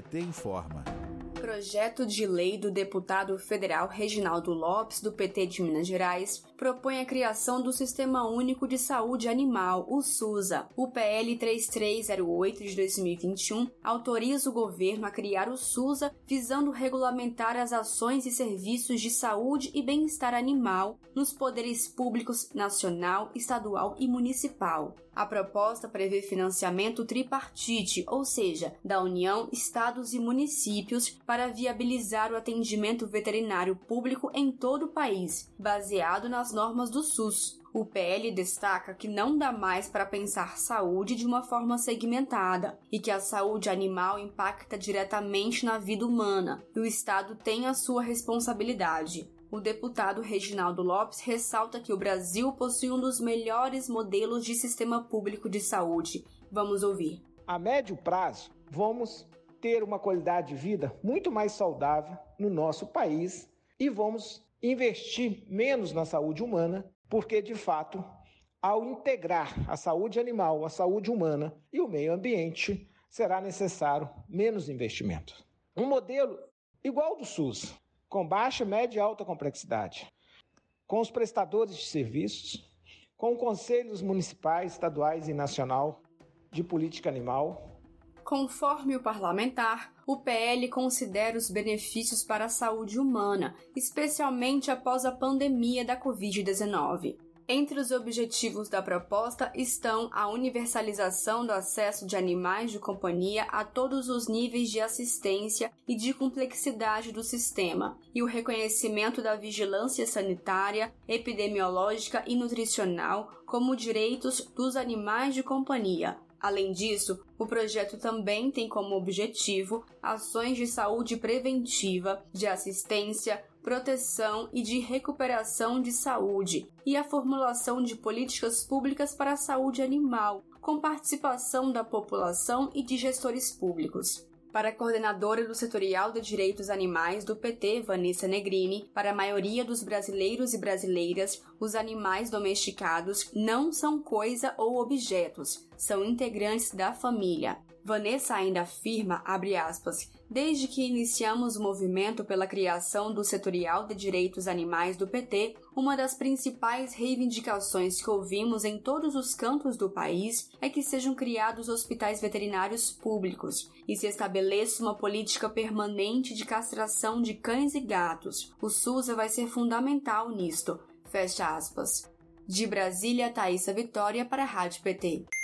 PT informa. Projeto de lei do deputado federal Reginaldo Lopes, do PT de Minas Gerais, propõe a criação do Sistema Único de Saúde Animal, o SUSA. O PL 3308 de 2021 autoriza o governo a criar o SUSA, visando regulamentar as ações e serviços de saúde e bem-estar animal nos poderes públicos nacional, estadual e municipal. A proposta prevê financiamento tripartite, ou seja, da União, estados e municípios, para viabilizar o atendimento veterinário público em todo o país, baseado nas normas do SUS. O PL destaca que não dá mais para pensar saúde de uma forma segmentada e que a saúde animal impacta diretamente na vida humana e o Estado tem a sua responsabilidade. O deputado Reginaldo Lopes ressalta que o Brasil possui um dos melhores modelos de sistema público de saúde. Vamos ouvir. A médio prazo, vamos ter uma qualidade de vida muito mais saudável no nosso país e vamos investir menos na saúde humana, porque de fato, ao integrar a saúde animal, a saúde humana e o meio ambiente, será necessário menos investimento. Um modelo igual ao do SUS, com baixa, média e alta complexidade, com os prestadores de serviços, com conselhos municipais, estaduais e nacional de política animal, Conforme o parlamentar, o PL considera os benefícios para a saúde humana, especialmente após a pandemia da Covid-19. Entre os objetivos da proposta estão a universalização do acesso de animais de companhia a todos os níveis de assistência e de complexidade do sistema, e o reconhecimento da vigilância sanitária, epidemiológica e nutricional como direitos dos animais de companhia, Além disso, o projeto também tem como objetivo ações de saúde preventiva, de assistência, proteção e de recuperação de saúde e a formulação de políticas públicas para a saúde animal, com participação da população e de gestores públicos. Para a coordenadora do Setorial de Direitos Animais do PT, Vanessa Negrini, para a maioria dos brasileiros e brasileiras, os animais domesticados não são coisa ou objetos, são integrantes da família. Vanessa ainda afirma, abre aspas, desde que iniciamos o movimento pela criação do Setorial de Direitos Animais do PT, uma das principais reivindicações que ouvimos em todos os cantos do país é que sejam criados hospitais veterinários públicos e se estabeleça uma política permanente de castração de cães e gatos. O SUSA vai ser fundamental nisto. Fecha aspas. De Brasília, Thaisa Vitória para a Rádio PT.